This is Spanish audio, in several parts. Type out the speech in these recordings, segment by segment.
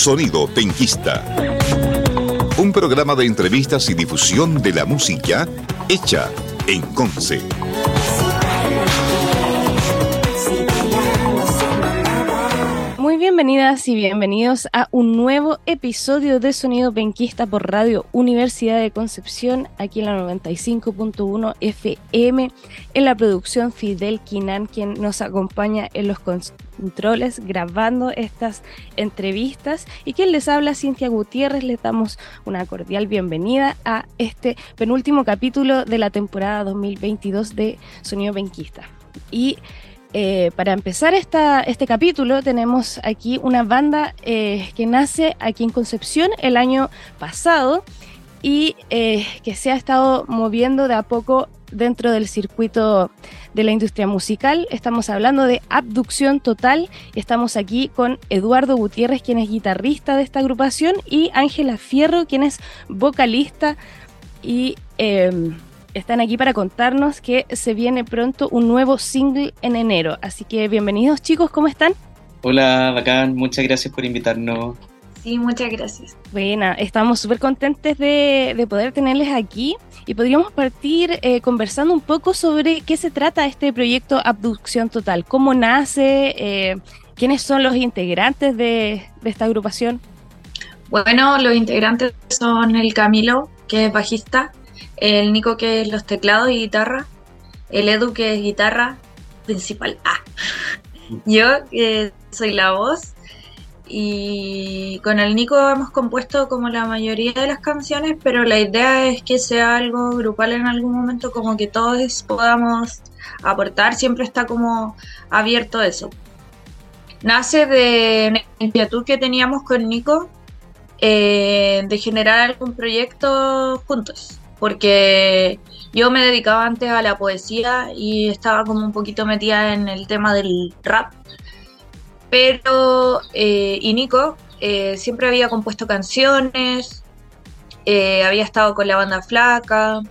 Sonido Penquista. Un programa de entrevistas y difusión de la música hecha en Conce. Bienvenidas y bienvenidos a un nuevo episodio de Sonido Penquista por Radio Universidad de Concepción, aquí en la 95.1 FM, en la producción Fidel Quinan, quien nos acompaña en los controles grabando estas entrevistas y quien les habla Cintia Gutiérrez, les damos una cordial bienvenida a este penúltimo capítulo de la temporada 2022 de Sonido Penquista. Y eh, para empezar este capítulo tenemos aquí una banda eh, que nace aquí en Concepción el año pasado y eh, que se ha estado moviendo de a poco dentro del circuito de la industria musical. Estamos hablando de Abducción Total estamos aquí con Eduardo Gutiérrez, quien es guitarrista de esta agrupación, y Ángela Fierro, quien es vocalista y em, están aquí para contarnos que se viene pronto un nuevo single en enero. Así que bienvenidos chicos, ¿cómo están? Hola, bacán, muchas gracias por invitarnos. Sí, muchas gracias. Buena, estamos súper contentes de, poder tenerles aquí y podríamos partir eh, conversando un poco sobre qué se trata este proyecto Abducción Total, cómo nace, eh, quiénes son los integrantes de, de esta agrupación. Bueno, los integrantes son el Camilo, que es bajista, el Nico que es los teclados y guitarra, el Edu que es guitarra principal. Ah. Yo que soy la voz y con el Nico hemos compuesto como la mayoría de las canciones, pero la idea es que sea algo grupal en algún momento, como que todos podamos aportar, siempre está como abierto eso. Nace de la inquietud que teníamos con Nico eh, de generar algún proyecto juntos porque yo me dedicaba antes a la poesía y estaba como un poquito metida en el tema del rap. Pero, eh, y Nico eh, siempre había compuesto canciones, eh, había estado con la banda Flaca,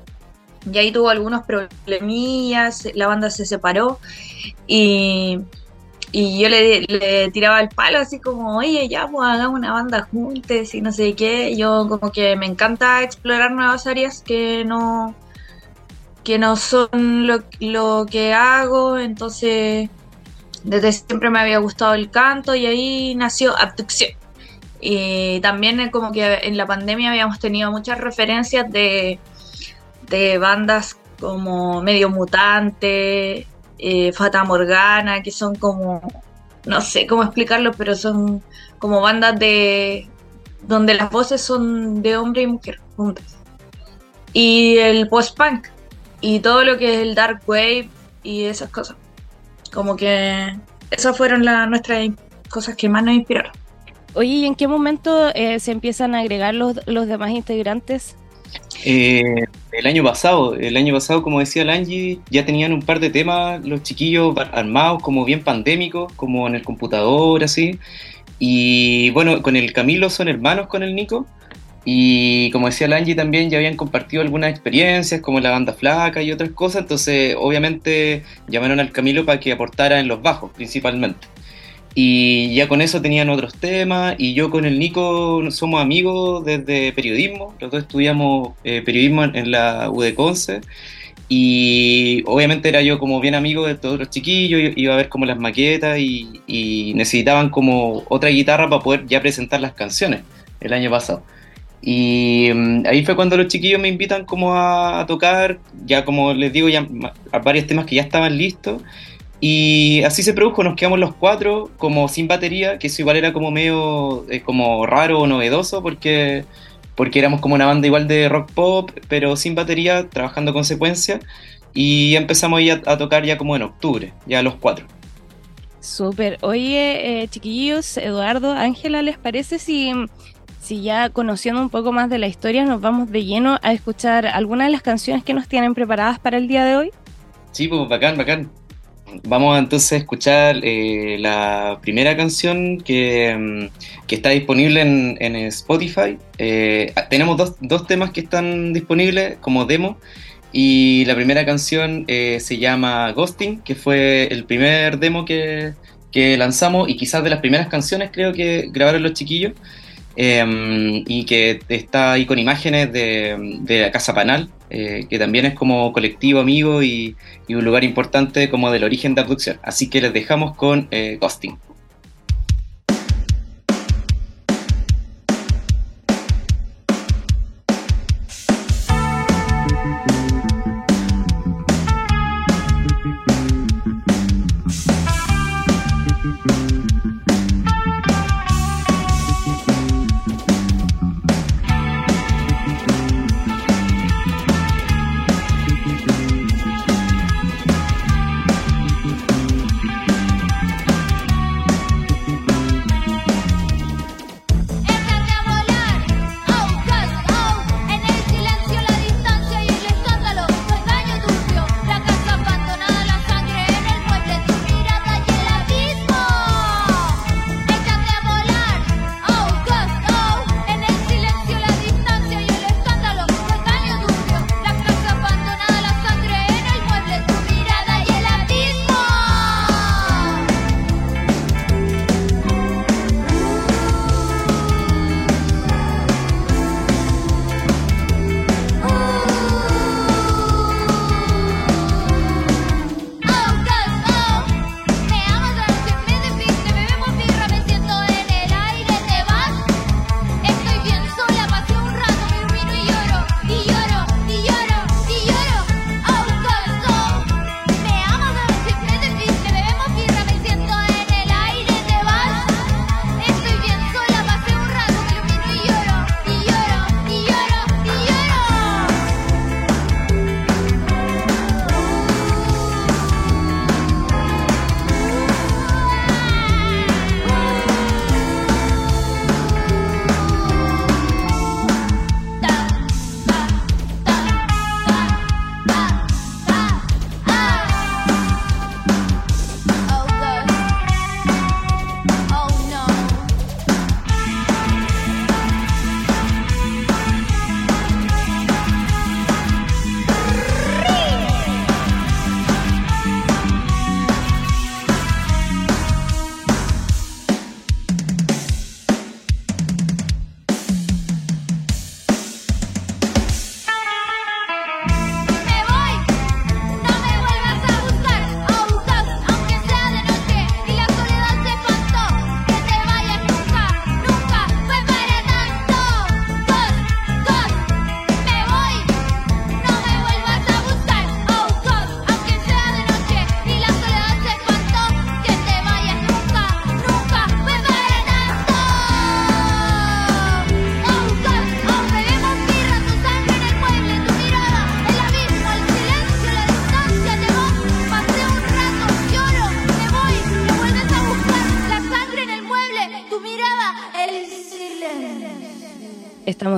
y ahí tuvo algunos problemillas, la banda se separó y y yo le, tiraba el palo así como, oye, ya, pues hagamos una banda juntos y no sé qué. Yo como que me encanta explorar nuevas áreas que no, que no son lo, lo que hago. Entonces, desde siempre me había gustado el canto y ahí nació Abducción. Y también como que en la pandemia habíamos tenido muchas referencias de, de bandas como Medio Mutante, eh, Fata Morgana, que son como, no sé cómo explicarlo, pero son como bandas de donde las voces son de hombre y mujer juntas. Y el post-punk y todo lo que es el dark wave y esas cosas. Como que esas fueron nuestras cosas que más nos inspiraron. Oye, ¿y en qué momento eh, se empiezan a agregar los, los demás integrantes? Eh, el año pasado, el año pasado, como decía Langi, ya tenían un par de temas los chiquillos armados, como bien pandémicos, como en el computador, así. Y bueno, con el Camilo son hermanos con el Nico. Y como decía Langi también, ya habían compartido algunas experiencias, como la banda flaca y otras cosas. Entonces, obviamente, llamaron al Camilo para que aportara en los bajos, principalmente. Y ya con eso tenían otros temas y yo con el Nico somos amigos desde periodismo, los dos estudiamos eh, periodismo en, la UDECONCE y obviamente era yo como bien amigo de todos los chiquillos, iba a ver como las maquetas y, necesitaban como otra guitarra para poder ya presentar las canciones el año pasado. Y mm, ahí fue cuando los chiquillos me invitan como a, a tocar, ya como les digo, ya a varios temas que ya estaban listos y así se produjo, nos quedamos los cuatro como sin batería, que eso igual era como medio eh, como raro o novedoso porque, porque éramos como una banda igual de rock pop, pero sin batería, trabajando con secuencia. Y empezamos ya a tocar ya como en octubre, ya los cuatro. Súper. Oye, eh, chiquillos, Eduardo, Ángela, ¿les parece si, si ya conociendo un poco más de la historia nos vamos de lleno a escuchar algunas de las canciones que nos tienen preparadas para el día de hoy? Sí, pues bacán, bacán. Vamos entonces a escuchar eh, la primera canción que, mm, está disponible en, Spotify. Eh, tenemos dos, temas que están disponibles como demo. Y la primera canción eh, se llama Ghosting, que fue el primer demo que, que lanzamos y quizás de las primeras canciones creo que grabaron los chiquillos. Em, y que está ahí con imágenes de, de la Casa Panal, eh, que también es como colectivo amigo y, y, un lugar importante como del origen de abducción. Así que les dejamos con eh, Ghosting.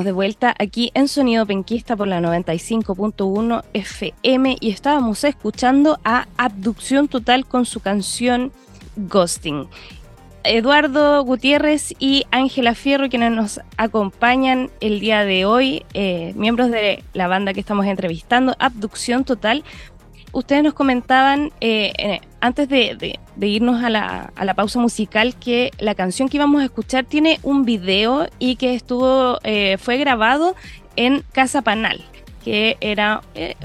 De vuelta aquí en Sonido Penquista por la 95.1 FM y estábamos escuchando a Abducción Total con su canción Ghosting. Eduardo Gutiérrez y Ángela Fierro, quienes nos acompañan el día de hoy, eh, miembros de la banda que estamos entrevistando, Abducción Total. Ustedes nos comentaban eh, antes de, irnos a la, a la, pausa musical que la canción que íbamos a escuchar tiene un video y que estuvo eh, fue grabado en Casa Panal que era eh,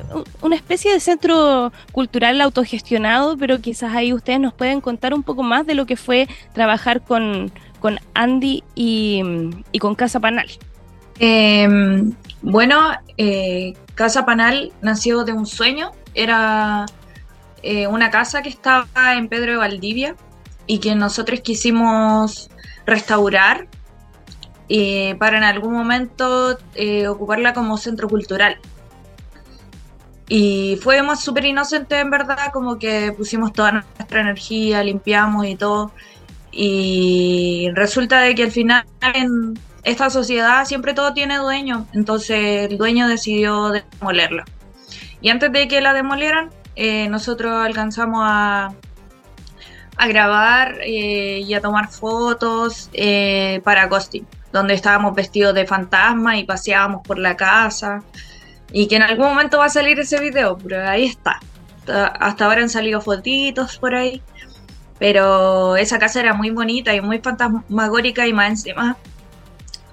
una especie de centro cultural autogestionado, pero quizás ahí ustedes nos pueden contar un poco más de lo que fue trabajar con, con Andy y, y, con Casa Panal. Eh, bueno, eh, Casa Panal nació de un sueño, era eh, una casa que estaba en Pedro de Valdivia y que nosotros quisimos restaurar eh, para en algún momento eh, ocuparla como centro cultural. Y fuimos súper inocentes en verdad, como que pusimos toda nuestra energía, limpiamos y todo. Y resulta de que al final en esta sociedad siempre todo tiene dueño, entonces el dueño decidió demolerla. Y antes de que la demolieran, eh, nosotros alcanzamos a, a grabar eh, y a tomar fotos eh, para Ghosting, donde estábamos vestidos de fantasma y paseábamos por la casa. Y que en algún momento va a salir ese video, pero ahí está. Hasta ahora han salido fotitos por ahí. Pero esa casa era muy bonita y muy fantasmagórica y más encima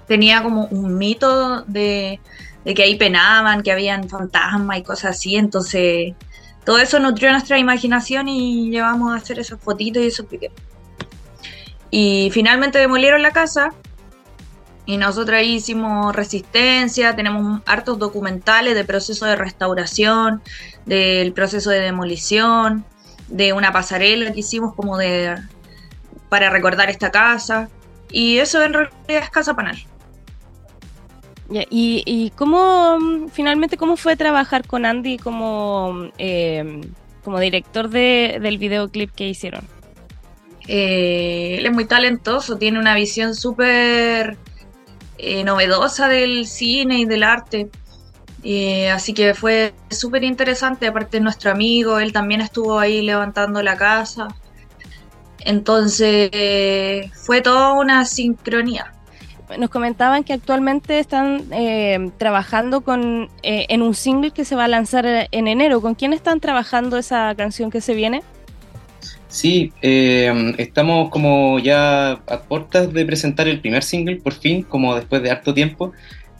tenía como un mito de, que ahí penaban, que habían fantasmas y cosas así. Entonces, todo eso nutrió nuestra imaginación y llevamos a hacer esos fotitos y esos piquetes. Y finalmente demolieron la casa y nosotros ahí hicimos resistencia, tenemos hartos documentales de proceso de restauración, del proceso de demolición, de una pasarela que hicimos como de para recordar esta casa. Y eso en realidad es Casa Panal. Y, y, cómo, finalmente, cómo fue trabajar con Andy como, eh, como director de, del videoclip que hicieron? Eh, él es muy talentoso, tiene una visión súper eh, novedosa del cine y del arte. Eh, así que fue súper interesante, aparte de nuestro amigo, él también estuvo ahí levantando la casa. Entonces fue toda una sincronía. Nos comentaban que actualmente están eh, trabajando con, en un single que se va a lanzar en enero. ¿Con quién están trabajando esa canción que se viene? Sí, eh, estamos como ya a puertas de presentar el primer single, por fin, como después de harto tiempo,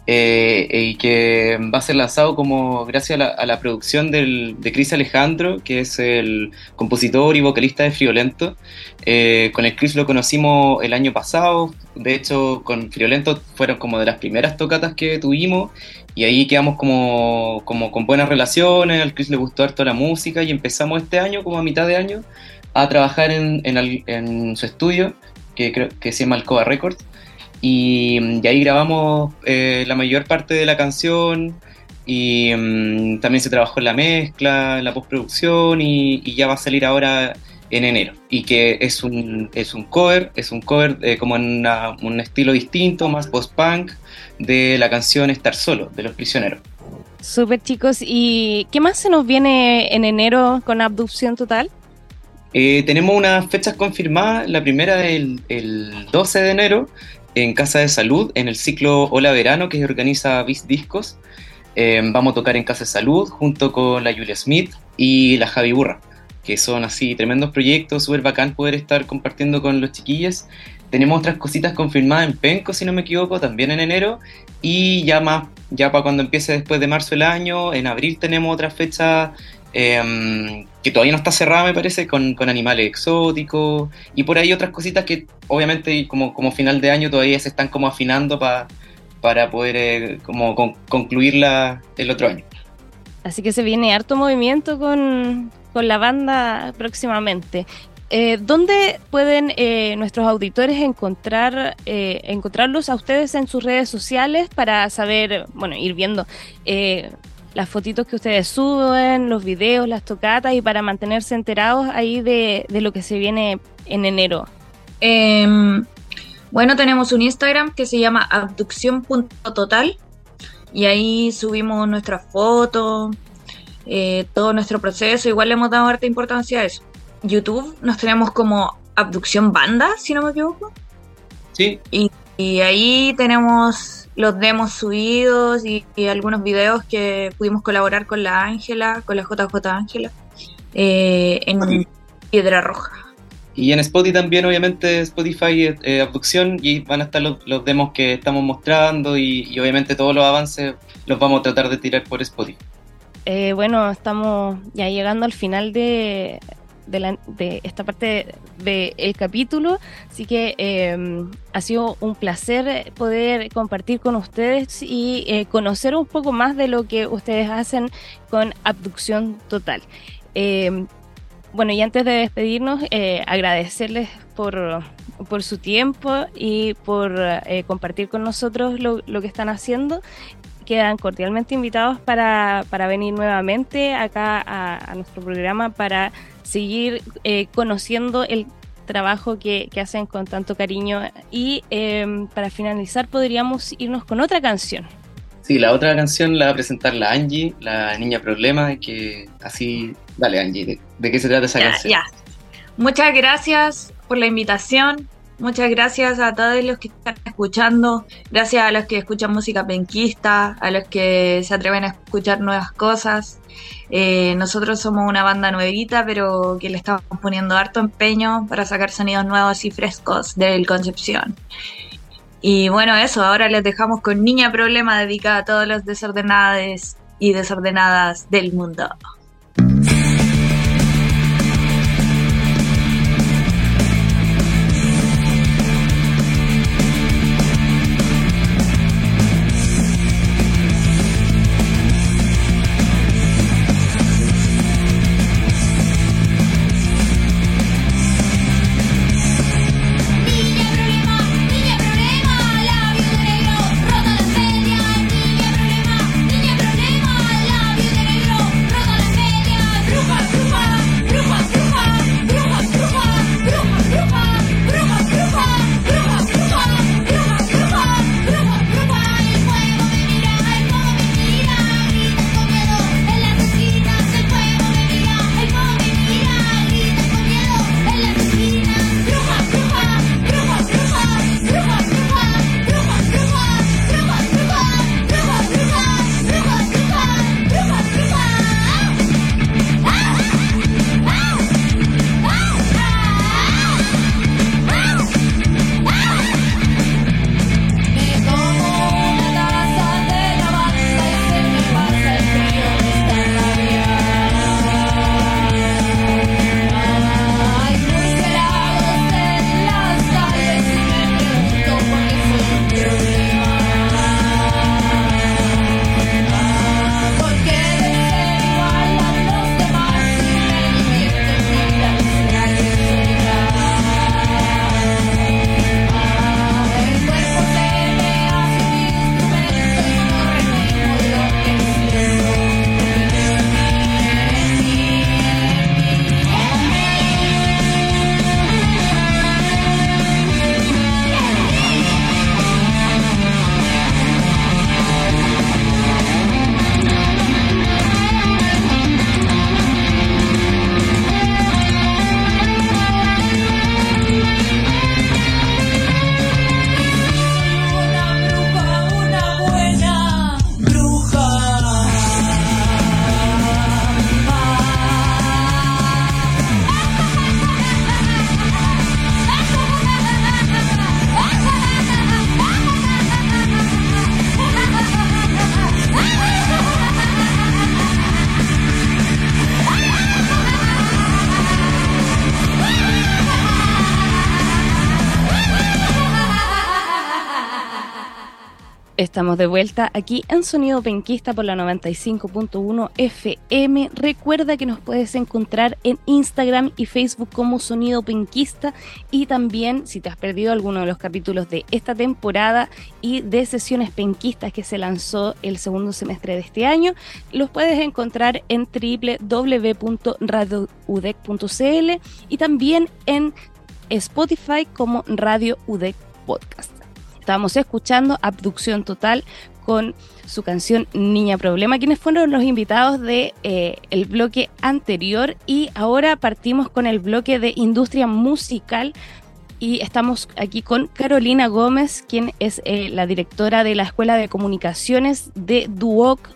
eh, y que va a ser lanzado como gracias a la, producción del, de Chris Alejandro, que es el compositor y vocalista de Friolento. Eh, con el Chris lo conocimos el año pasado, de hecho con Friolento fueron como de las primeras tocatas que tuvimos, y ahí quedamos como, como con buenas relaciones, al Chris le gustó harto la música y empezamos este año, como a mitad de año, a trabajar en, en, su estudio, que creo que se llama Alcoa Records, y, ahí grabamos eh, la mayor parte de la canción, y mm, también se trabajó en la mezcla, en la postproducción, y, y, ya va a salir ahora en enero. Y que es un, es un cover, es un cover eh, como en un estilo distinto, más post-punk, de la canción Estar Solo, de Los Prisioneros. Súper chicos, ¿y qué más se nos viene en enero con Abducción Total? Eh, tenemos unas fechas confirmadas. La primera es el, 12 de enero en Casa de Salud, en el ciclo Hola Verano que organiza Bis Discos. Eh, vamos a tocar en Casa de Salud junto con la Julia Smith y la Javi Burra, que son así tremendos proyectos, súper bacán poder estar compartiendo con los chiquillos. Tenemos otras cositas confirmadas en Penco, si no me equivoco, también en enero. Y ya más, ya para cuando empiece después de marzo el año, en abril tenemos otra fecha Em, que todavía no está cerrada, me parece, con, animales exóticos y por ahí otras cositas que obviamente como, como final de año todavía se están como afinando para poder eh, como concluirla el otro año. Así que se viene harto movimiento con, la banda próximamente. Eh, ¿Dónde pueden eh, nuestros auditores encontrar encontrarlos a ustedes en sus redes sociales para saber, bueno, ir viendo las fotitos que ustedes suben, los videos, las tocatas y para mantenerse enterados ahí de, lo que se viene en enero? Em, bueno, tenemos un Instagram que se llama abducción.total y ahí subimos nuestras fotos, eh, todo nuestro proceso. Igual le hemos dado harta importancia a eso. YouTube nos tenemos como Abducción Banda, si no me equivoco. Sí. Y, y ahí tenemos los demos subidos y, algunos videos que pudimos colaborar con la Ángela, con la JJ Ángela, eh, en Piedra Roja. Y en Spotify también, obviamente, Spotify eh, Abducción, y van a estar los, demos que estamos mostrando y, obviamente todos los avances los vamos a tratar de tirar por Spotify. Eh, bueno, estamos ya llegando al final de, de, esta parte del capítulo. Así que em, ha sido un placer poder compartir con ustedes y eh, conocer un poco más de lo que ustedes hacen con Abducción Total. Em, bueno, y antes de despedirnos, eh, agradecerles por, por, su tiempo y por eh, compartir con nosotros lo, lo que están haciendo quedan cordialmente invitados para, para venir nuevamente acá a, nuestro programa para seguir eh, conociendo el trabajo que, hacen con tanto cariño. Y em, para finalizar, podríamos irnos con otra canción. Sí, la otra canción la va a presentar la Angie, la niña problema, que así, dale Angie, ¿de, qué se trata esa canción? Muchas gracias por la invitación. Muchas gracias a todos los que están escuchando, gracias a los que escuchan música penquista, a los que se atreven a escuchar nuevas cosas. Eh, nosotros somos una banda nuevita, pero que le estamos poniendo harto empeño para sacar sonidos nuevos y frescos del Concepción. Y bueno, eso, ahora les dejamos con Niña Problema dedicada a todos los desordenados y desordenadas del mundo. Estamos de vuelta aquí en Sonido Penquista por la 95.1 FM. Recuerda que nos puedes encontrar en Instagram y Facebook como Sonido Penquista y también si te has perdido alguno de los capítulos de esta temporada y de sesiones penquistas que se lanzó el segundo semestre de este año, los puedes encontrar en www.radioudec.cl y también en Spotify como Radio UDEC Podcast. Estábamos escuchando Abducción Total con su canción Niña Problema, quienes fueron los invitados de eh, el bloque anterior y ahora partimos con el bloque de industria musical y estamos aquí con Carolina Gómez, quien es eh, la directora de la Escuela de Comunicaciones de Duoc.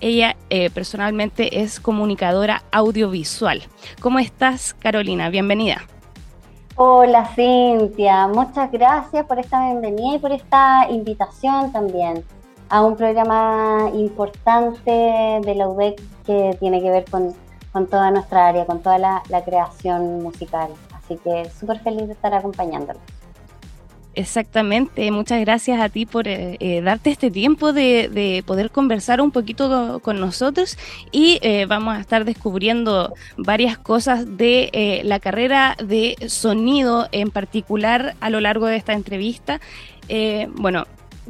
Ella eh, personalmente es comunicadora audiovisual. ¿Cómo estás, Carolina? Bienvenida. Hola Cintia, muchas gracias por esta bienvenida y por esta invitación también a un programa importante de la UDEC que tiene que ver con, toda nuestra área, con toda la, la creación musical. Así que súper feliz de estar acompañándolos. Exactamente, muchas gracias a ti por eh, eh, darte este tiempo de, poder conversar un poquito con nosotros y eh, vamos a estar descubriendo varias cosas de la carrera de sonido en particular a lo largo de esta entrevista. bueno,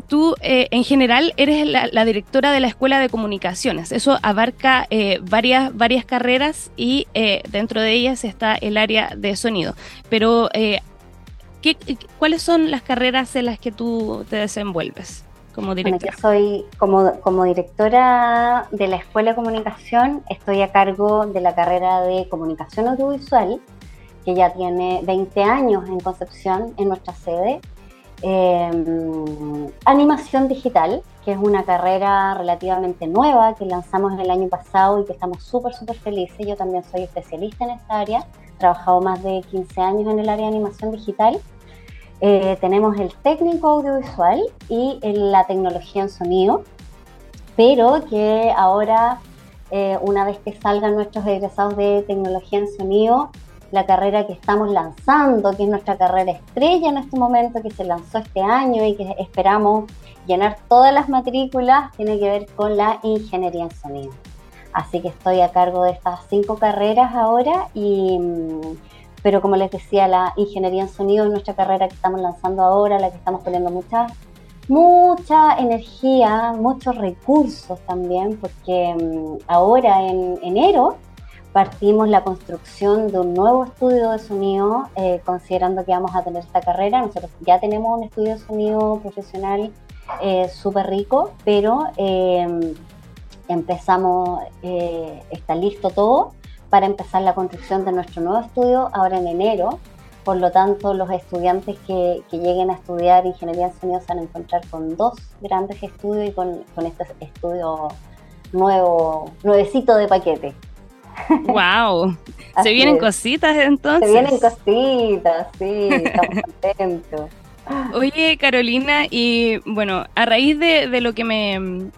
tú en general eres la, directora de la Escuela de Comunicaciones. Eso abarca varias, varias carreras y dentro de ellas está el área de sonido. Pero ¿Cuáles son las carreras en las que tú te desenvuelves como directora? yo soy como, como directora de la Escuela de Comunicación, estoy a cargo de la carrera de Comunicación Audiovisual que ya tiene 20 años en Concepción, en nuestra sede. Em, animación digital, que es una carrera relativamente nueva que lanzamos el año pasado y que estamos súper, súper felices. Yo también soy especialista en esta área, he trabajado más de 15 años en el área de animación digital. Eh, tenemos el técnico audiovisual y la tecnología en sonido, pero que ahora, eh, una vez que salgan nuestros egresados de tecnología en sonido, la carrera que estamos lanzando, que es nuestra carrera estrella en este momento, que se lanzó este año y que esperamos llenar todas las matrículas, tiene que ver con la ingeniería en sonido. Así que estoy a cargo de estas cinco carreras ahora y mm, pero como les decía, la ingeniería en sonido es nuestra carrera que estamos lanzando ahora, la que estamos poniendo mucha, mucha energía, muchos recursos también, porque mm, ahora en enero partimos la construcción de un nuevo estudio de sonido, eh, considerando que vamos a tener esta carrera. Nosotros ya tenemos un estudio de sonido profesional eh, súper rico, pero eh, empezamos, está listo todo para empezar la construcción de nuestro nuevo estudio ahora en enero. Por lo tanto, los estudiantes que, lleguen a estudiar ingeniería en sonido se van a encontrar con dos grandes estudios y con, con este estudio nuevo, nuevecito de paquete. ¡Wow! Se vienen cositas entonces. Se vienen cositas, sí, estamos contentos. Oye, Carolina, y bueno, a raíz de, lo que me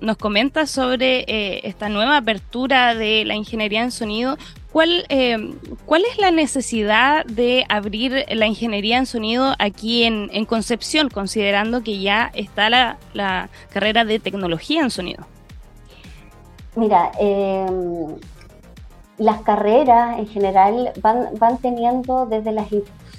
nos comentas sobre eh, esta nueva apertura de la ingeniería en sonido, ¿cuál, eh, ¿cuál es la necesidad de abrir la ingeniería en sonido aquí en, Concepción, considerando que ya está la, carrera de tecnología en sonido? Mira, eh, las carreras en general van, van teniendo desde las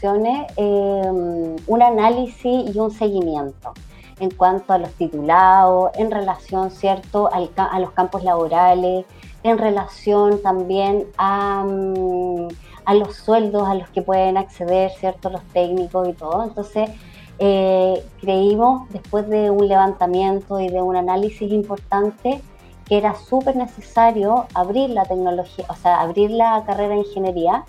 em, un análisis y un seguimiento en cuanto a los titulados, en relación, ¿cierto?, a los campos laborales, en relación también a, mm, a, los sueldos a los que pueden acceder, ¿cierto?, los técnicos y todo. Entonces, eh, creímos, después de un levantamiento y de un análisis importante, que era súper necesario abrir la tecnología, o sea, abrir la carrera de ingeniería,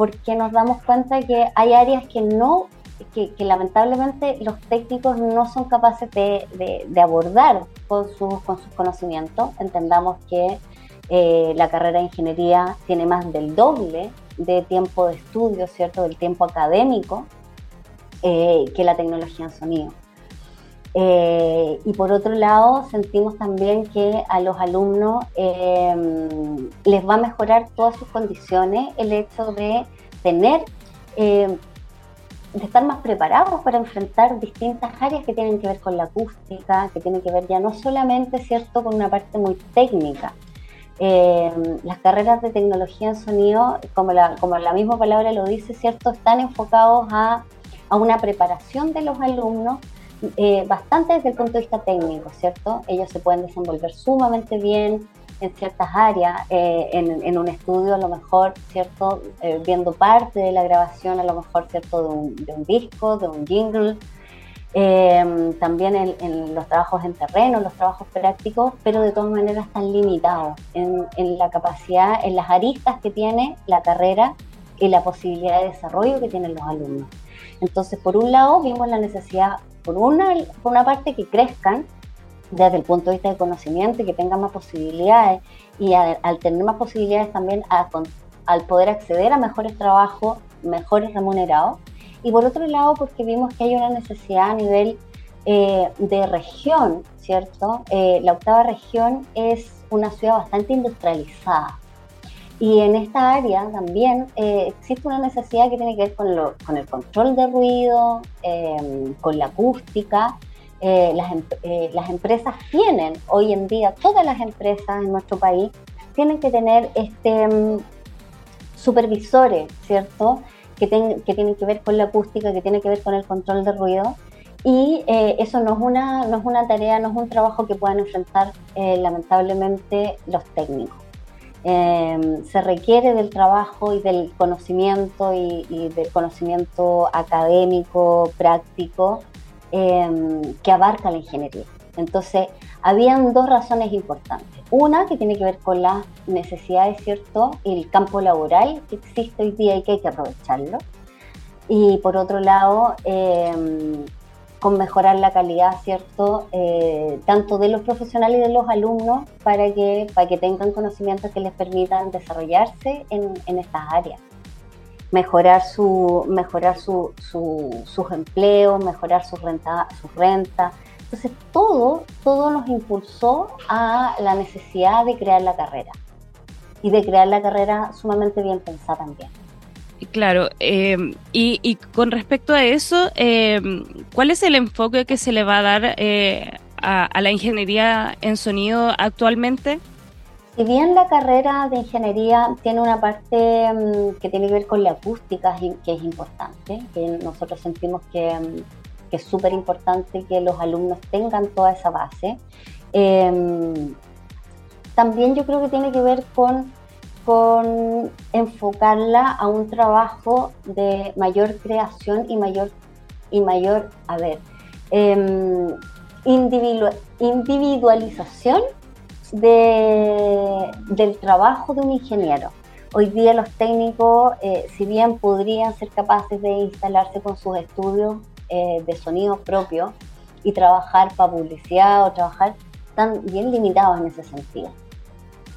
porque nos damos cuenta que hay áreas que no, que, lamentablemente los técnicos no son capaces de, abordar con, sus con sus conocimientos. Entendamos que eh, la carrera de ingeniería tiene más del doble de tiempo de estudio, ¿cierto? Del tiempo académico eh, que la tecnología en sonido. Eh, y por otro lado, sentimos también que a los alumnos em, les va a mejorar todas sus condiciones el hecho de tener, em, de estar más preparados para enfrentar distintas áreas que tienen que ver con la acústica, que tienen que ver ya no solamente, ¿cierto?, con una parte muy técnica. Em, las carreras de tecnología en sonido, como la, como la misma palabra lo dice, ¿cierto?, están enfocados a, a una preparación de los alumnos eh, bastante desde el punto de vista técnico, ¿cierto? Ellos se pueden desenvolver sumamente bien en ciertas áreas, eh, en, un estudio a lo mejor, ¿cierto? Eh, viendo parte de la grabación a lo mejor, ¿cierto? De un, disco, de un jingle, también en, los trabajos en terreno, los trabajos prácticos, pero de todas maneras están limitados en, en la capacidad, en las aristas que tiene la carrera y la posibilidad de desarrollo que tienen los alumnos. Entonces, por un lado, vimos la necesidad por una, una parte que crezcan desde el punto de vista de conocimiento y que tengan más posibilidades y al tener más posibilidades también al poder acceder a mejores trabajos, mejores remunerados. Y por otro lado, porque vimos que hay una necesidad a nivel eh, de región, ¿cierto? Eh, la octava región es una ciudad bastante industrializada. Y en esta área también eh, existe una necesidad que tiene que ver con, el control de ruido, em, con la acústica. Eh, las, em, eh, las, empresas tienen, hoy en día, todas las empresas en nuestro país tienen que tener este, em, supervisores, ¿cierto? Que, que tienen que ver con la acústica, que tienen que ver con el control de ruido. Y eso no es, una, no es una tarea, no es un trabajo que puedan enfrentar lamentablemente los técnicos. Em, se requiere del trabajo y del conocimiento y, del conocimiento académico, práctico, em, que abarca la ingeniería. Entonces, Habían dos razones importantes. Una que tiene que ver con las necesidades, ¿cierto? El campo laboral que existe hoy día y que hay que aprovecharlo. Y por otro lado, em, con mejorar la calidad, ¿cierto? Eh, tanto de los profesionales y de los alumnos para que, para que tengan conocimientos que les permitan desarrollarse en, en estas áreas. Mejorar, su, mejorar su, sus empleos, mejorar su renta, su renta, entonces todo, todo nos impulsó a la necesidad de crear la carrera y de crear la carrera sumamente bien pensada también. Claro, eh, y, con respecto a eso, eh, ¿cuál es el enfoque que se le va a dar eh, a, la ingeniería en sonido actualmente? Si bien la carrera de ingeniería tiene una parte mm, que tiene que ver con la acústica, que es importante, que nosotros sentimos que, mm, que es súper importante que los alumnos tengan toda esa base. También yo creo que tiene que ver con, con enfocarla a un trabajo de mayor creación y mayor, y mayor a ver, em, individualización de, del trabajo de un ingeniero. Hoy día los técnicos, eh, si bien podrían ser capaces de instalarse con sus estudios eh, de sonido propio y trabajar para publicidad o trabajar tan bien limitados en ese sentido.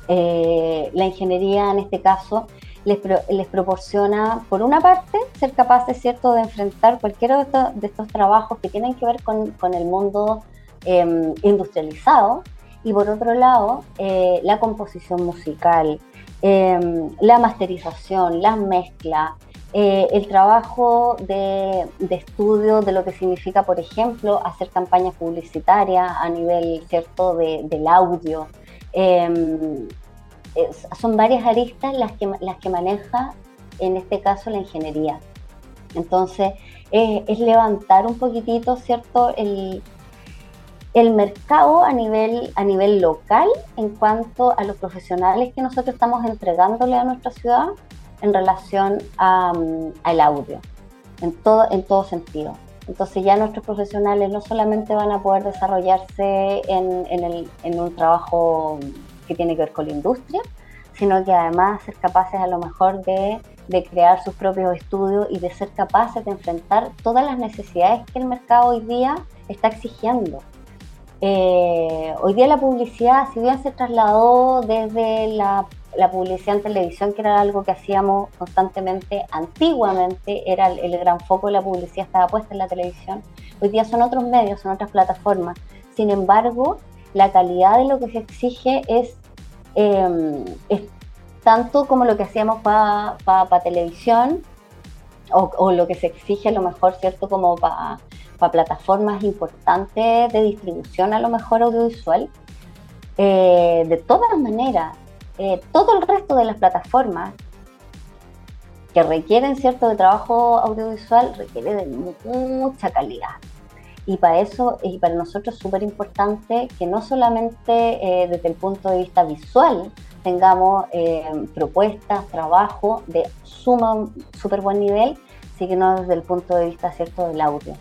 Eh, la ingeniería en este caso les, les, proporciona, por una parte, ser capaces ¿cierto? de enfrentar cualquiera de estos, trabajos que tienen que ver con, con el mundo em, industrializado y por otro lado, eh, la composición musical, em, la masterización, la mezcla, eh, el trabajo de, estudio de lo que significa, por ejemplo, hacer campañas publicitarias a nivel cierto del audio. Em, son varias aristas las que, las que maneja, en este caso, la ingeniería. Entonces, es levantar un poquitito, ¿cierto?, el, el mercado a nivel, a nivel local en cuanto a los profesionales que nosotros estamos entregándole a nuestra ciudad en relación mm, al audio, en todo, en todo sentido. Entonces ya nuestros profesionales no solamente van a poder desarrollarse en, en, un trabajo que tiene que ver con la industria, sino que además ser capaces a lo mejor de, de, crear sus propios estudios y de ser capaces de enfrentar todas las necesidades que el mercado hoy día está exigiendo. Eh, hoy día la publicidad, si bien se trasladó desde la la publicidad en televisión, que era algo que hacíamos constantemente, antiguamente era el, gran foco de la publicidad, estaba puesta en la televisión. Hoy día son otros medios, son otras plataformas. Sin embargo, la calidad de lo que se exige es, em, tanto como lo que hacíamos para televisión, o, lo que se exige a lo mejor, ¿cierto? Como para plataformas importantes de distribución a lo mejor audiovisual. Eh, de todas maneras, eh, todo el resto de las plataformas que requieren cierto de trabajo audiovisual requiere de mucha calidad. Y para eso, y para nosotros es súper importante que no solamente eh, desde el punto de vista visual tengamos eh, propuestas, trabajo de suma, súper buen nivel, sino desde el punto de vista cierto del audio.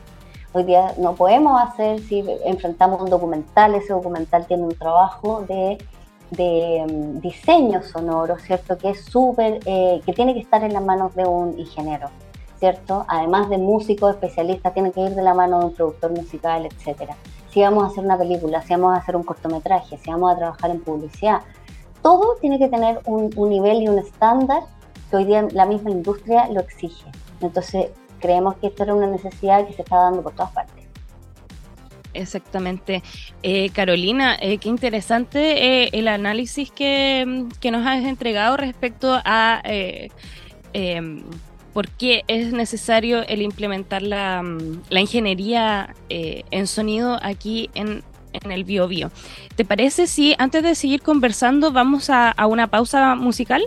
Hoy día no podemos hacer, si enfrentamos un documental, ese documental tiene un trabajo de de mm, diseño sonoro, ¿cierto? Que es súper, eh, que tiene que estar en las manos de un ingeniero, ¿cierto? Además de músicos especialistas, tiene que ir de la mano de un productor musical, etcétera. Si vamos a hacer una película, si vamos a hacer un cortometraje, si vamos a trabajar en publicidad, todo tiene que tener un, nivel y un estándar que hoy día la misma industria lo exige. Entonces, creemos que esto era una necesidad que se está dando por todas partes. Exactamente. Eh, Carolina, eh, qué interesante eh, el análisis que, nos has entregado respecto a em, por qué es necesario el implementar la, la ingeniería en sonido aquí en, en el Bio, Bio ¿Te parece si antes de seguir conversando vamos a, una pausa musical?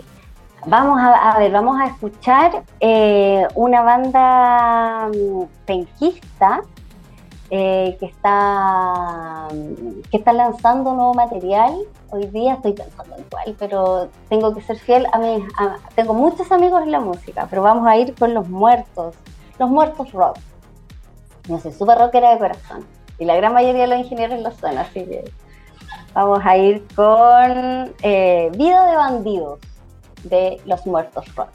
Vamos a, ver, vamos a escuchar una banda mm, penquista eh, que, está, que está lanzando nuevo material. Hoy día estoy pensando en cuál, pero tengo que ser fiel a mí. tengo muchos amigos en la música, pero vamos a ir con los muertos, los muertos rock. No sé, super rockera de corazón. Y la gran mayoría de los ingenieros lo son, así que Vamos a ir con eh, Vida de Bandidos de Los Muertos Rock.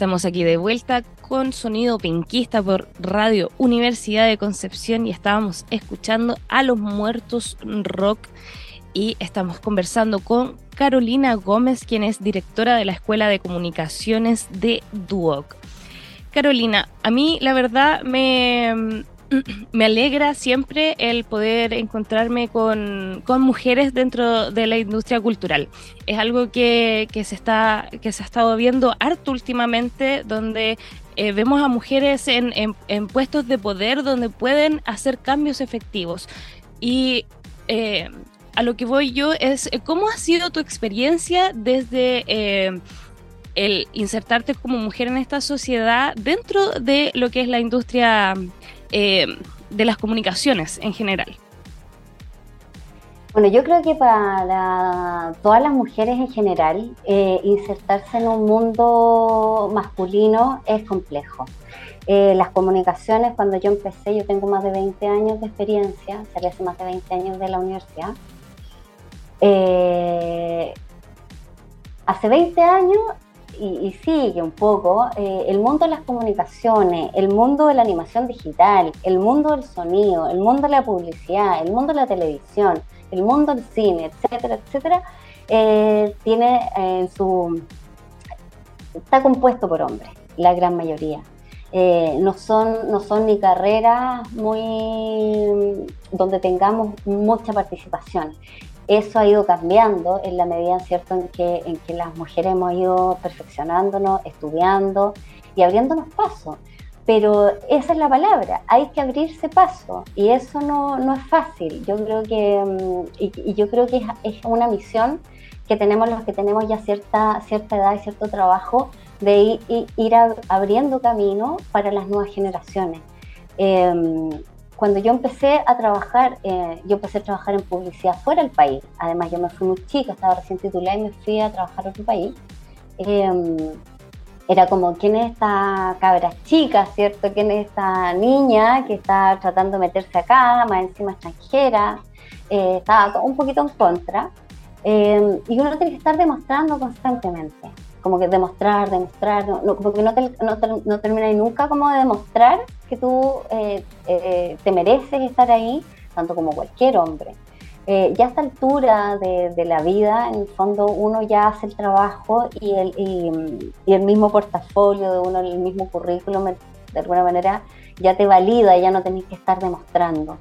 Estamos aquí de vuelta con sonido pinquista por Radio Universidad de Concepción y estábamos escuchando a los muertos rock y estamos conversando con Carolina Gómez, quien es directora de la Escuela de Comunicaciones de Duoc. Carolina, a mí la verdad me, me alegra siempre el poder encontrarme con, mujeres dentro de la industria cultural. Es algo que, se, está, que se ha estado viendo harto últimamente, donde eh, vemos a mujeres en, puestos de poder donde pueden hacer cambios efectivos. Y eh, a lo que voy yo es, ¿cómo ha sido tu experiencia desde... Eh, el insertarte como mujer en esta sociedad dentro de lo que es la industria eh, de las comunicaciones en general? Bueno, yo creo que para todas las mujeres en general, eh, insertarse en un mundo masculino es complejo. Eh, las comunicaciones, cuando yo empecé, yo tengo más de 20 años de experiencia, hace más de 20 años de la universidad. Hace 20 años, y, sigue un poco, el mundo de las comunicaciones, el mundo de la animación digital, el mundo del sonido, el mundo de la publicidad, el mundo de la televisión, el mundo del cine, etcétera, etcétera, eh, tiene en su está compuesto por hombres, la gran mayoría. Eh, no, son, no son ni carreras muy donde tengamos mucha participación. Eso ha ido cambiando en la medida cierto en que, en que las mujeres hemos ido perfeccionándonos, estudiando y abriéndonos pasos pero esa es la palabra, hay que abrirse paso y eso no, no es fácil. Yo creo que, mm, y, yo creo que es, es, una misión que tenemos los que tenemos ya cierta, cierta edad y cierto trabajo de ir, ir abriendo camino para las nuevas generaciones. Em, cuando yo empecé a trabajar, eh, yo empecé a trabajar en publicidad fuera del país. Además, yo me fui muy chica, estaba recién titulada y me fui a trabajar a otro país. Em, era como, ¿quién es esta cabra chica, cierto? ¿Quién es esta niña que está tratando de meterse acá, más encima extranjera? Eh, estaba un poquito en contra. Eh, y uno tiene que estar demostrando constantemente, como que demostrar, demostrar, no, como que no, no, termina nunca como de demostrar que tú eh, te mereces estar ahí, tanto como cualquier hombre. Eh, ya a esta altura de, la vida, en el fondo uno ya hace el trabajo y el, y, el mismo portafolio de uno, el mismo currículum, de alguna manera ya te valida, ya no tenés que estar demostrando.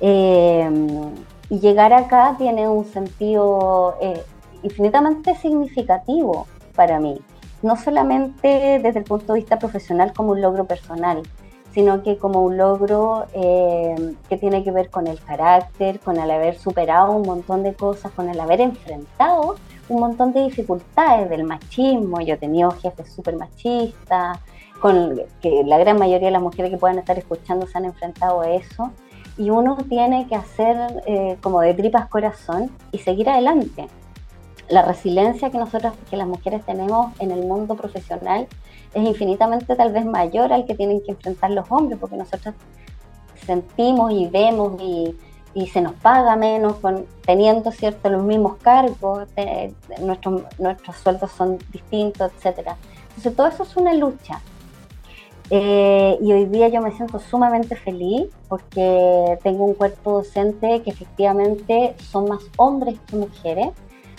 Eh, y llegar acá tiene un sentido eh, infinitamente significativo para mí, no solamente desde el punto de vista profesional como un logro personal, sino que como un logro eh, que tiene que ver con el carácter, con el haber superado un montón de cosas, con el haber enfrentado un montón de dificultades del machismo. Yo he tenido jefes súper machistas, con que la gran mayoría de las mujeres que puedan estar escuchando se han enfrentado a eso. Y uno tiene que hacer eh, como de tripas corazón y seguir adelante. La resiliencia que nosotros, que las mujeres tenemos en el mundo profesional, es infinitamente tal vez mayor al que tienen que enfrentar los hombres, porque nosotros sentimos y vemos y, se nos paga menos con, teniendo cierto los mismos cargos, nuestros, nuestros sueldos son distintos, etcétera. Entonces todo eso es una lucha. Eh, y hoy día yo me siento sumamente feliz porque tengo un cuerpo docente que efectivamente son más hombres que mujeres.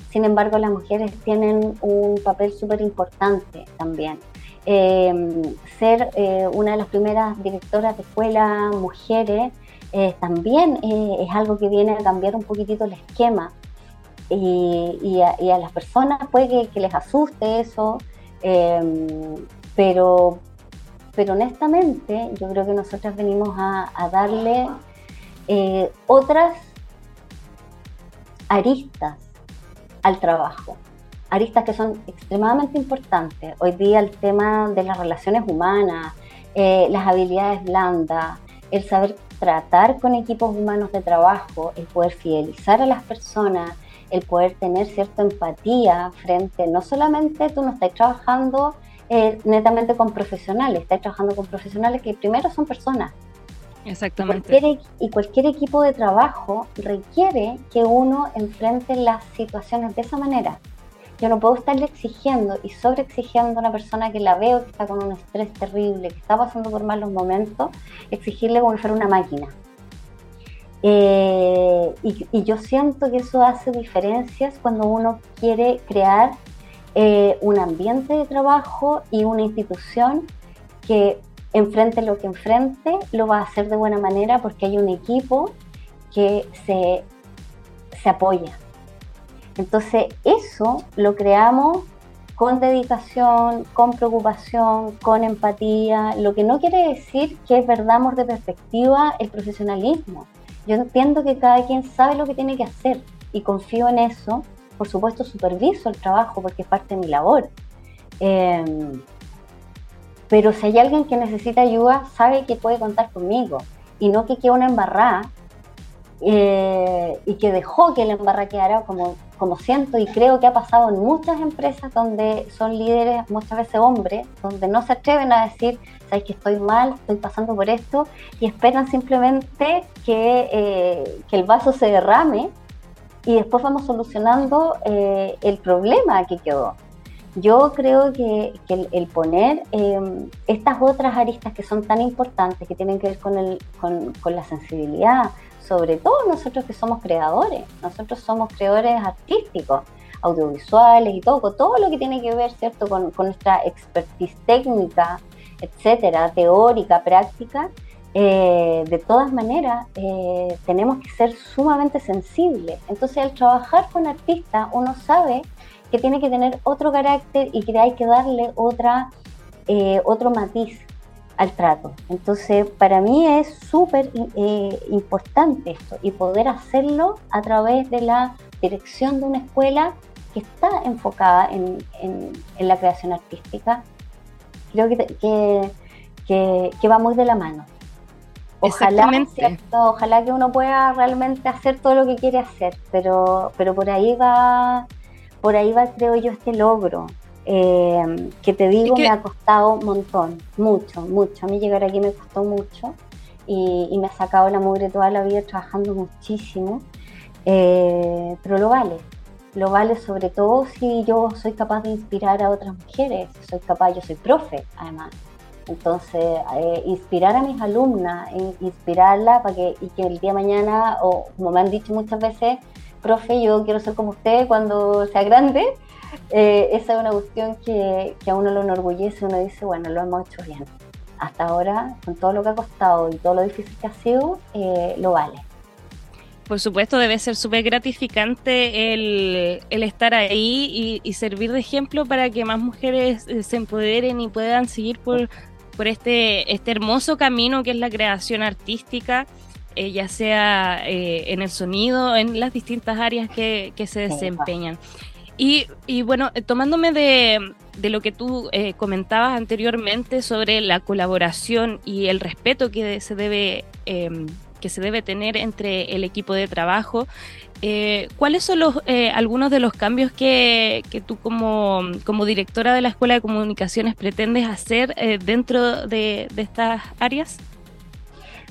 Sin embargo, las mujeres tienen un papel súper importante también. Em, ser eh, una de las primeras directoras de escuela mujeres eh, también eh, es algo que viene a cambiar un poquitito el esquema. Y, a, las personas puede que, les asuste eso, em, pero, pero honestamente yo creo que nosotras venimos a darle otras aristas al trabajo aristas que son extremadamente importantes. Hoy día el tema de las relaciones humanas, eh, las habilidades blandas, el saber tratar con equipos humanos de trabajo, el poder fidelizar a las personas, el poder tener cierta empatía frente, no solamente tú no estás trabajando eh, netamente con profesionales, estás trabajando con profesionales que primero son personas. Exactamente. y cualquier equipo de trabajo requiere que uno enfrente las situaciones de esa manera. Yo no puedo estarle exigiendo y sobreexigiendo a una persona que la veo que está con un estrés terrible, que está pasando por malos momentos, exigirle como si fuera una máquina. Eh, y, yo siento que eso hace diferencias cuando uno quiere crear eh, un ambiente de trabajo y una institución que enfrente lo que enfrente lo va a hacer de buena manera porque hay un equipo que se, se apoya, entonces eso lo creamos con dedicación, con preocupación, con empatía, lo que no quiere decir que perdamos de perspectiva el profesionalismo. Yo entiendo que cada quien sabe lo que tiene que hacer y confío en eso. Por supuesto, superviso el trabajo porque es parte de mi labor. Em, pero si hay alguien que necesita ayuda, sabe que puede contar conmigo y no que quede una embarrada eh, y que dejó que la embarrada quedara como, como siento y creo que ha pasado en muchas empresas donde son líderes muchas veces hombres, donde no se atreven a decir, sabes que estoy mal, estoy pasando por esto y esperan simplemente que, eh, que el vaso se derrame y después vamos solucionando eh, el problema que quedó. Yo creo que, el, poner em, estas otras aristas que son tan importantes, que tienen que ver con, el, con, con, la sensibilidad, sobre todo nosotros que somos creadores, nosotros somos creadores artísticos, audiovisuales y todo, todo lo que tiene que ver, ¿cierto?, con, nuestra expertise técnica, etcétera, teórica, práctica, eh, de todas maneras eh, tenemos que ser sumamente sensibles. Entonces al trabajar con artistas uno sabe que tiene que tener otro carácter y que hay que darle otra, eh, otro matiz al trato. Entonces, para mí es súper eh, importante esto y poder hacerlo a través de la dirección de una escuela que está enfocada en, la creación artística. Creo que, que, que, va muy de la mano. Ojalá, ojalá que uno pueda realmente hacer todo lo que quiere hacer, pero, pero por ahí va por ahí va, creo yo, este logro. Eh, que te digo, me ha costado un montón, mucho, mucho. A mí llegar aquí me costó mucho y, me ha sacado la mugre toda la vida trabajando muchísimo, eh, pero lo vale. Lo vale sobre todo si yo soy capaz de inspirar a otras mujeres, soy capaz, yo soy profe además. Entonces, eh, inspirar a mis alumnas, inspirarla para que, y que el día de mañana, o como me han dicho muchas veces, profe, yo quiero ser como usted cuando sea grande, eh, esa es una cuestión que, a uno lo enorgullece, uno dice, bueno, lo hemos hecho bien. Hasta ahora, con todo lo que ha costado y todo lo difícil que ha sido, eh, lo vale. Por supuesto, debe ser súper gratificante el, estar ahí y, servir de ejemplo para que más mujeres eh, se empoderen y puedan seguir por, por este, este hermoso camino que es la creación artística eh, ya sea eh, en el sonido, en las distintas áreas que, se desempeñan. Y, y, bueno, eh, tomándome de, lo que tú comentabas anteriormente sobre la colaboración y el respeto que se debe, em, que se debe tener entre el equipo de trabajo, ¿cuáles son los, algunos de los cambios que, que tú como, como, directora de la Escuela de Comunicaciones pretendes hacer dentro de, de estas áreas?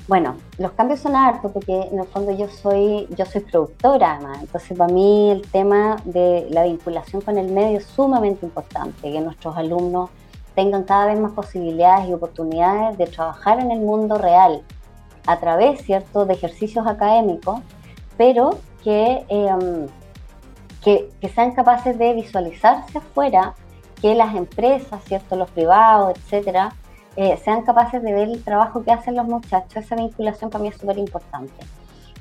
Bueno, los cambios son hartos porque en el fondo yo soy, yo soy productora además, entonces para mí el tema de la vinculación con el medio es sumamente importante, que nuestros alumnos tengan cada vez más posibilidades y oportunidades de trabajar en el mundo real a través, ¿cierto?, de ejercicios académicos, pero que, em, que, que sean capaces de visualizarse afuera, que las empresas, ¿cierto?, los privados, etcétera, eh, sean capaces de ver el trabajo que hacen los muchachos, esa vinculación para mí es súper importante.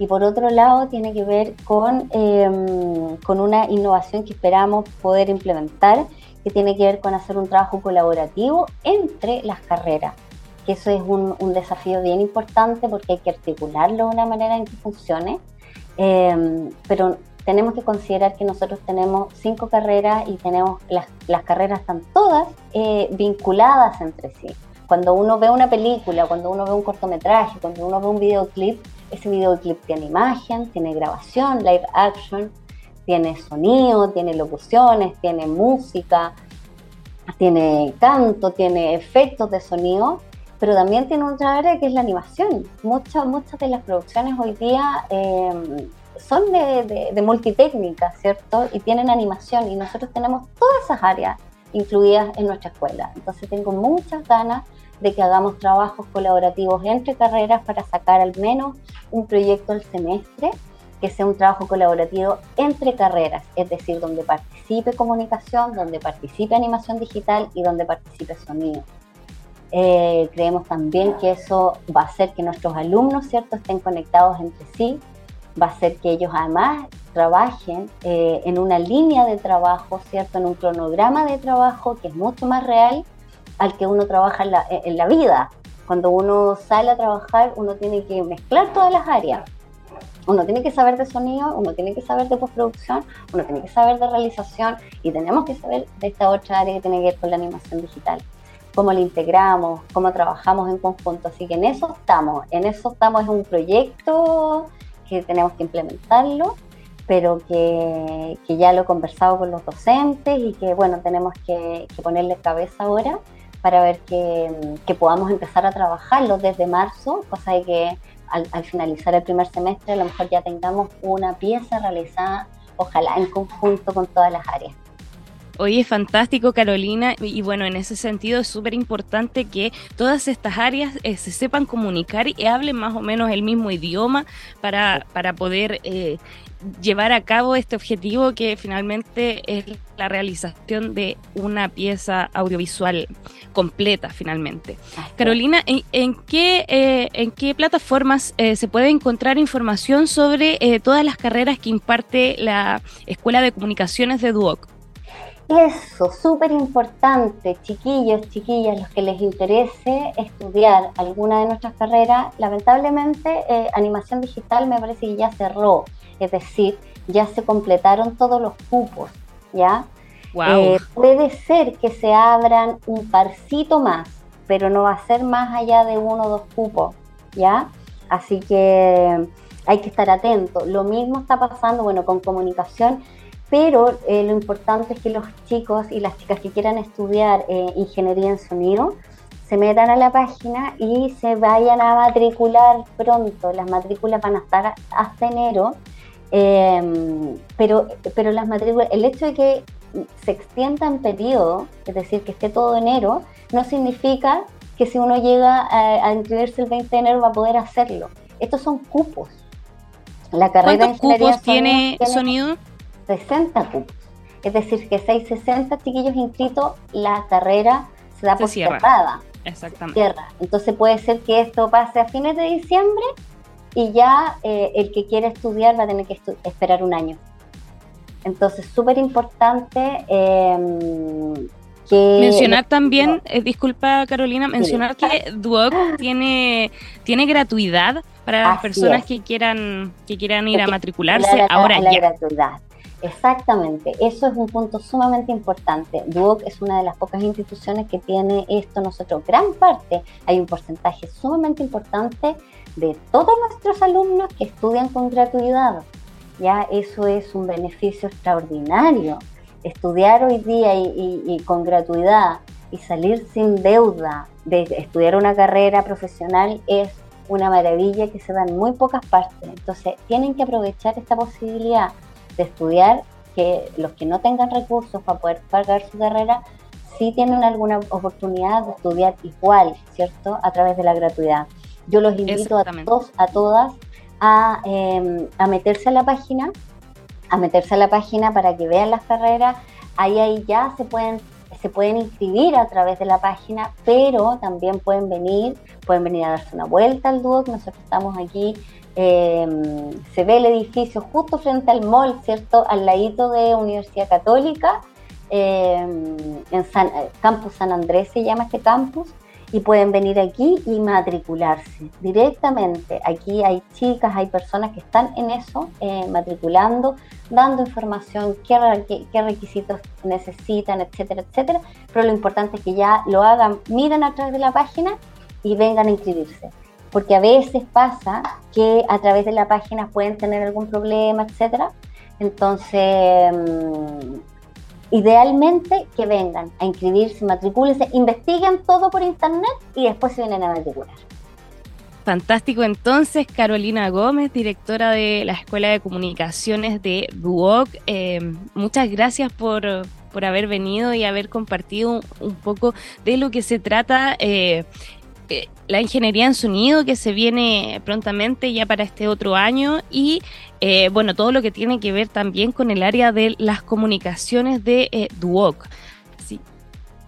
Y por otro lado, tiene que ver con, em, con una innovación que esperamos poder implementar, que tiene que ver con hacer un trabajo colaborativo entre las carreras. Que eso es un, desafío bien importante porque hay que articularlo de una manera en que funcione. Em, pero tenemos que considerar que nosotros tenemos cinco carreras y tenemos las, las carreras están todas eh, vinculadas entre sí. Cuando uno ve una película, cuando uno ve un cortometraje, cuando uno ve un videoclip, ese videoclip tiene imagen, tiene grabación, live action, tiene sonido, tiene locuciones, tiene música, tiene canto, tiene efectos de sonido, pero también tiene otra área que es la animación. Muchas, muchas de las producciones hoy día eh, son de, de, multitécnica, ¿cierto? Y tienen animación y nosotros tenemos todas esas áreas incluidas en nuestra escuela. Entonces tengo muchas ganas de que hagamos trabajos colaborativos entre carreras para sacar al menos un proyecto al semestre que sea un trabajo colaborativo entre carreras, es decir, donde participe comunicación, donde participe animación digital y donde participe sonido. Eh, creemos también que eso va a hacer que nuestros alumnos, ¿cierto?, estén conectados entre sí, va a hacer que ellos además trabajen eh, en una línea de trabajo, ¿cierto?, en un cronograma de trabajo que es mucho más real al que uno trabaja en la, vida. Cuando uno sale a trabajar, uno tiene que mezclar todas las áreas. Uno tiene que saber de sonido, uno tiene que saber de postproducción, uno tiene que saber de realización y tenemos que saber de esta otra área que tiene que ver con la animación digital. Cómo la integramos, cómo trabajamos en conjunto. Así que en eso estamos, en eso estamos, en un proyecto que tenemos que implementarlo, pero que, ya lo he conversado con los docentes y que bueno, tenemos que, ponerle cabeza ahora para ver que, que podamos empezar a trabajarlo desde marzo, cosa de que al, finalizar el primer semestre a lo mejor ya tengamos una pieza realizada, ojalá en conjunto con todas las áreas. Oye, fantástico, Carolina. Y bueno, en ese sentido es súper importante que todas estas áreas eh, se sepan comunicar y hablen más o menos el mismo idioma para, para poder eh, llevar a cabo este objetivo que finalmente es la realización de una pieza audiovisual completa finalmente. Carolina, ¿en, qué, eh, ¿en qué plataformas eh, se puede encontrar información sobre eh, todas las carreras que imparte la Escuela de Comunicaciones de Duoc? Eso, súper importante, chiquillos, chiquillas, los que les interese estudiar alguna de nuestras carreras, lamentablemente animación digital me parece que ya cerró es decir, ya se completaron todos los cupos, ¿ya? Eh, puede ser que se abran un parcito más, pero no va a ser más allá de uno o dos cupos, ¿ya? Así que hay que estar atento. Lo mismo está pasando, bueno, con comunicación, pero eh, lo importante es que los chicos y las chicas que quieran estudiar eh, ingeniería en sonido se metan a la página y se vayan a matricular pronto. Las matrículas van a estar hasta enero Em, pero, pero las matrículas, el hecho de que se extienda en periodo, es decir, que esté todo enero, no significa que si uno llega a, inscribirse el 20 de enero va a poder hacerlo. Estos son cupos. La carrera ¿Cuántos cupos tiene, sonido? 60 cupos. Es decir, que si hay 60 chiquillos inscritos, la carrera se da por cerrada. Exactamente. Entonces puede ser que esto pase a fines de diciembre y ya eh, el que quiere estudiar va a tener que esperar un año. Entonces, súper importante em, que... Mencionar también, eh, disculpa Carolina, mencionar que Duoc tiene, tiene gratuidad para las personas que quieran, que quieran ir a matricularse ahora la gratuidad. Exactamente, eso es un punto sumamente importante. Duoc es una de las pocas instituciones que tiene esto nosotros. Gran parte, hay un porcentaje sumamente importante de todos nuestros alumnos que estudian con gratuidad. Ya eso es un beneficio extraordinario. Estudiar hoy día y, con gratuidad y salir sin deuda de estudiar una carrera profesional es una maravilla que se da en muy pocas partes. Entonces tienen que aprovechar esta posibilidad de estudiar, que los que no tengan recursos para poder pagar su carrera, sí tienen alguna oportunidad de estudiar igual, ¿cierto? A través de la gratuidad. Yo los invito a todos, a todas, em, a, meterse a la página, a meterse a la página para que vean las carreras. Ahí, ahí ya se pueden, se pueden inscribir a través de la página, pero también pueden venir, pueden venir a darse una vuelta al DUOC. Nosotros estamos aquí em, se ve el edificio justo frente al mall, ¿cierto? Al ladito de Universidad Católica, em, en San, Campus San Andrés se llama este campus, y pueden venir aquí y matricularse directamente. Aquí hay chicas, hay personas que están en eso, eh, matriculando, dando información, qué, qué, requisitos necesitan, etcétera, etcétera. Pero lo importante es que ya lo hagan, miren a través de la página y vengan a inscribirse. Porque a veces pasa que a través de la página pueden tener algún problema, etcétera. Entonces, mm, idealmente que vengan a inscribirse, matricúlense, investiguen todo por internet y después se vienen a matricular. Fantástico, entonces Carolina Gómez, directora de la Escuela de Comunicaciones de Duoc, eh, muchas gracias por, haber venido y haber compartido un, poco de lo que se trata eh, la ingeniería en sonido que se viene prontamente ya para este otro año y eh, bueno, todo lo que tiene que ver también con el área de las comunicaciones de eh, Duoc.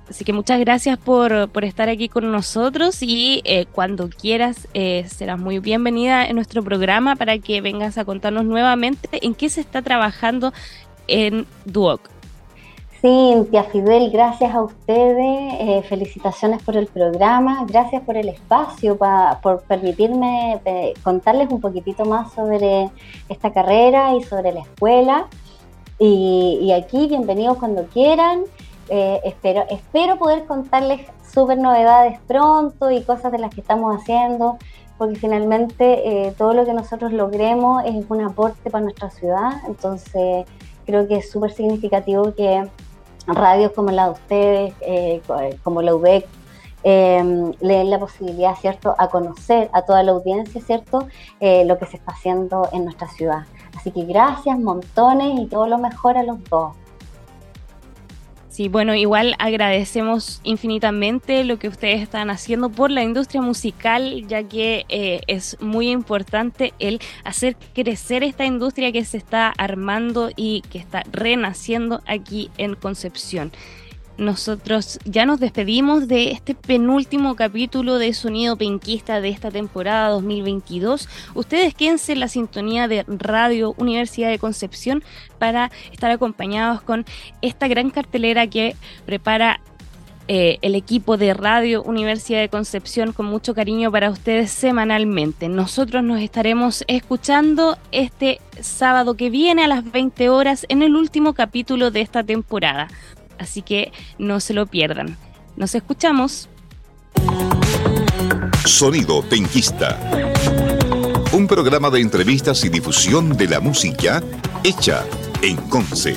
Así que muchas gracias por, por estar aquí con nosotros y eh, cuando quieras serás muy bienvenida en nuestro programa para que vengas a contarnos nuevamente en qué se está trabajando en Duoc. Cintia, Fidel, gracias a ustedes, eh, felicitaciones por el programa, gracias por el espacio, por permitirme eh, contarles un poquitito más sobre esta carrera y sobre la escuela. Y, aquí, bienvenidos cuando quieran. Eh, espero, espero poder contarles súper novedades pronto y cosas de las que estamos haciendo, porque finalmente todo lo que nosotros logremos es un aporte para nuestra ciudad. Entonces, creo que es súper significativo que radios como la de ustedes, eh, como la UDEC, eh, le den la posibilidad, ¿cierto?, a conocer a toda la audiencia, ¿cierto?, eh, lo que se está haciendo en nuestra ciudad. Así que gracias, montones y todo lo mejor a los dos. Sí, bueno, igual agradecemos infinitamente lo que ustedes están haciendo por la industria musical, ya que eh, es muy importante el hacer crecer esta industria que se está armando y que está renaciendo aquí en Concepción nosotros ya nos despedimos de este penúltimo capítulo de Sonido Penquista de esta temporada 2022. Ustedes quédense en la sintonía de Radio Universidad de Concepción para estar acompañados con esta gran cartelera que prepara eh, el equipo de Radio Universidad de Concepción con mucho cariño para ustedes semanalmente. Nosotros nos estaremos escuchando este sábado que viene a las 20 horas en el último capítulo de esta temporada así que no se lo pierdan. Nos escuchamos. Sonido Penquista. Un programa de entrevistas y difusión de la música hecha en Conce.